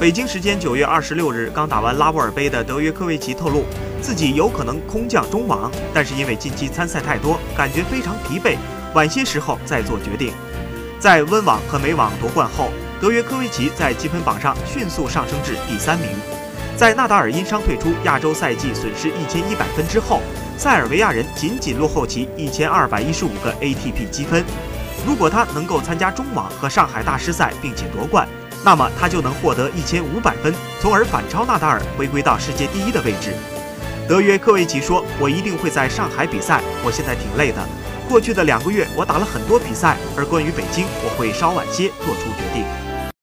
北京时间九月二十六日，刚打完拉沃尔杯的德约科维奇透露，自己有可能空降中网，但是因为近期参赛太多，感觉非常疲惫，晚些时候再做决定。在温网和美网夺冠后，德约科维奇在积分榜上迅速上升至第三名。在纳达尔因伤退出亚洲赛季，损失一千一百分之后，塞尔维亚人仅仅落后其一千二百一十五个 ATP 积分。如果他能够参加中网和上海大师赛，并且夺冠，那么他就能获得一千五百分，从而反超纳达尔，回归到世界第一的位置。德约科维奇说：“我一定会在上海比赛，我现在挺累的。过去的两个月我打了很多比赛，而关于北京，我会稍晚些做出决定。”